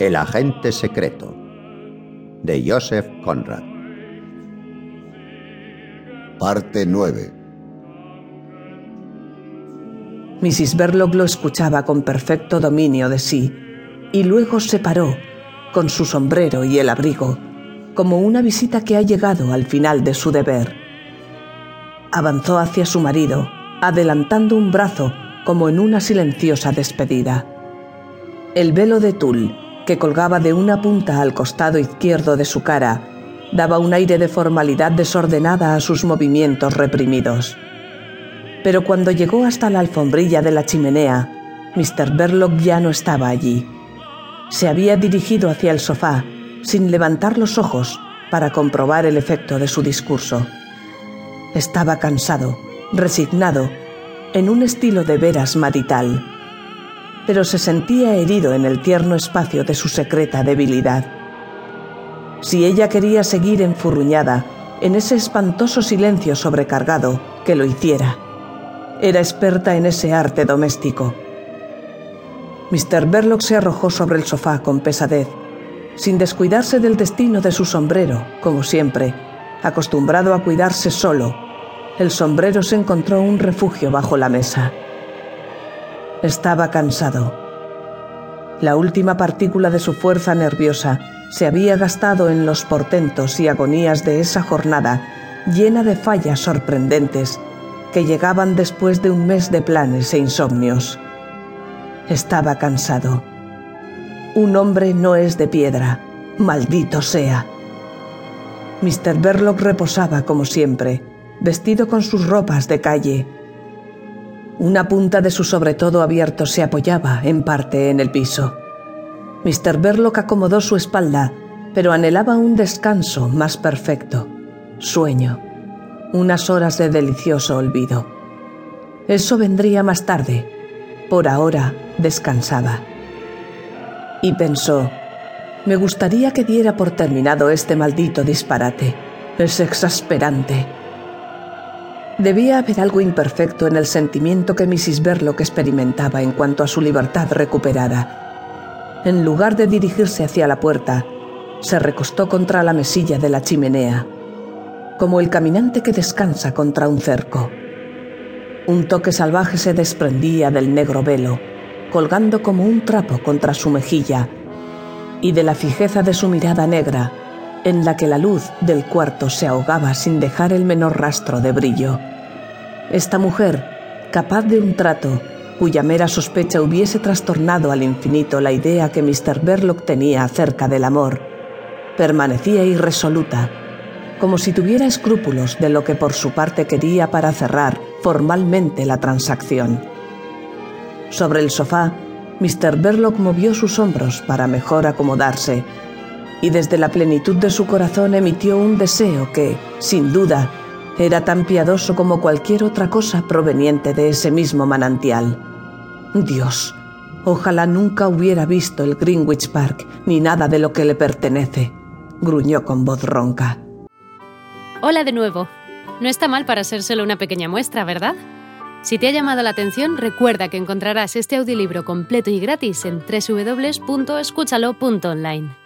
El agente secreto de Joseph Conrad. Parte 9. Mrs. Verloc lo escuchaba con perfecto dominio de sí y luego se paró, con su sombrero y el abrigo, como una visita que ha llegado al final de su deber. Avanzó hacia su marido, adelantando un brazo como en una silenciosa despedida. El velo de tul que colgaba de una punta al costado izquierdo de su cara, daba un aire de formalidad desordenada a sus movimientos reprimidos. Pero cuando llegó hasta la alfombrilla de la chimenea, Mr. Verloc ya no estaba allí. Se había dirigido hacia el sofá, sin levantar los ojos, para comprobar el efecto de su discurso. Estaba cansado, resignado, en un estilo de veras marital pero se sentía herido en el tierno espacio de su secreta debilidad. Si ella quería seguir enfurruñada en ese espantoso silencio sobrecargado, que lo hiciera. Era experta en ese arte doméstico. Mr. Verloc se arrojó sobre el sofá con pesadez, sin descuidarse del destino de su sombrero, como siempre, acostumbrado a cuidarse solo. El sombrero se encontró un refugio bajo la mesa. Estaba cansado. La última partícula de su fuerza nerviosa se había gastado en los portentos y agonías de esa jornada llena de fallas sorprendentes que llegaban después de un mes de planes e insomnios. Estaba cansado. Un hombre no es de piedra, maldito sea. Mr. Verloc reposaba como siempre, vestido con sus ropas de calle, una punta de su sobretodo abierto se apoyaba, en parte, en el piso. Mr. Verloc acomodó su espalda, pero anhelaba un descanso más perfecto. Sueño. Unas horas de delicioso olvido. Eso vendría más tarde. Por ahora descansaba. Y pensó, me gustaría que diera por terminado este maldito disparate. Es exasperante. Debía haber algo imperfecto en el sentimiento que Mrs. Verloc experimentaba en cuanto a su libertad recuperada. En lugar de dirigirse hacia la puerta, se recostó contra la mesilla de la chimenea, como el caminante que descansa contra un cerco. Un toque salvaje se desprendía del negro velo, colgando como un trapo contra su mejilla, y de la fijeza de su mirada negra, en la que la luz del cuarto se ahogaba sin dejar el menor rastro de brillo. Esta mujer, capaz de un trato, cuya mera sospecha hubiese trastornado al infinito la idea que Mr. Verloc tenía acerca del amor, permanecía irresoluta, como si tuviera escrúpulos de lo que por su parte quería para cerrar formalmente la transacción. Sobre el sofá, Mr. Verloc movió sus hombros para mejor acomodarse y desde la plenitud de su corazón emitió un deseo que, sin duda, era tan piadoso como cualquier otra cosa proveniente de ese mismo manantial. Dios, ojalá nunca hubiera visto el Greenwich Park ni nada de lo que le pertenece, gruñó con voz ronca. Hola de nuevo. No está mal para ser solo una pequeña muestra, ¿verdad? Si te ha llamado la atención, recuerda que encontrarás este audiolibro completo y gratis en www.escúchalo.online.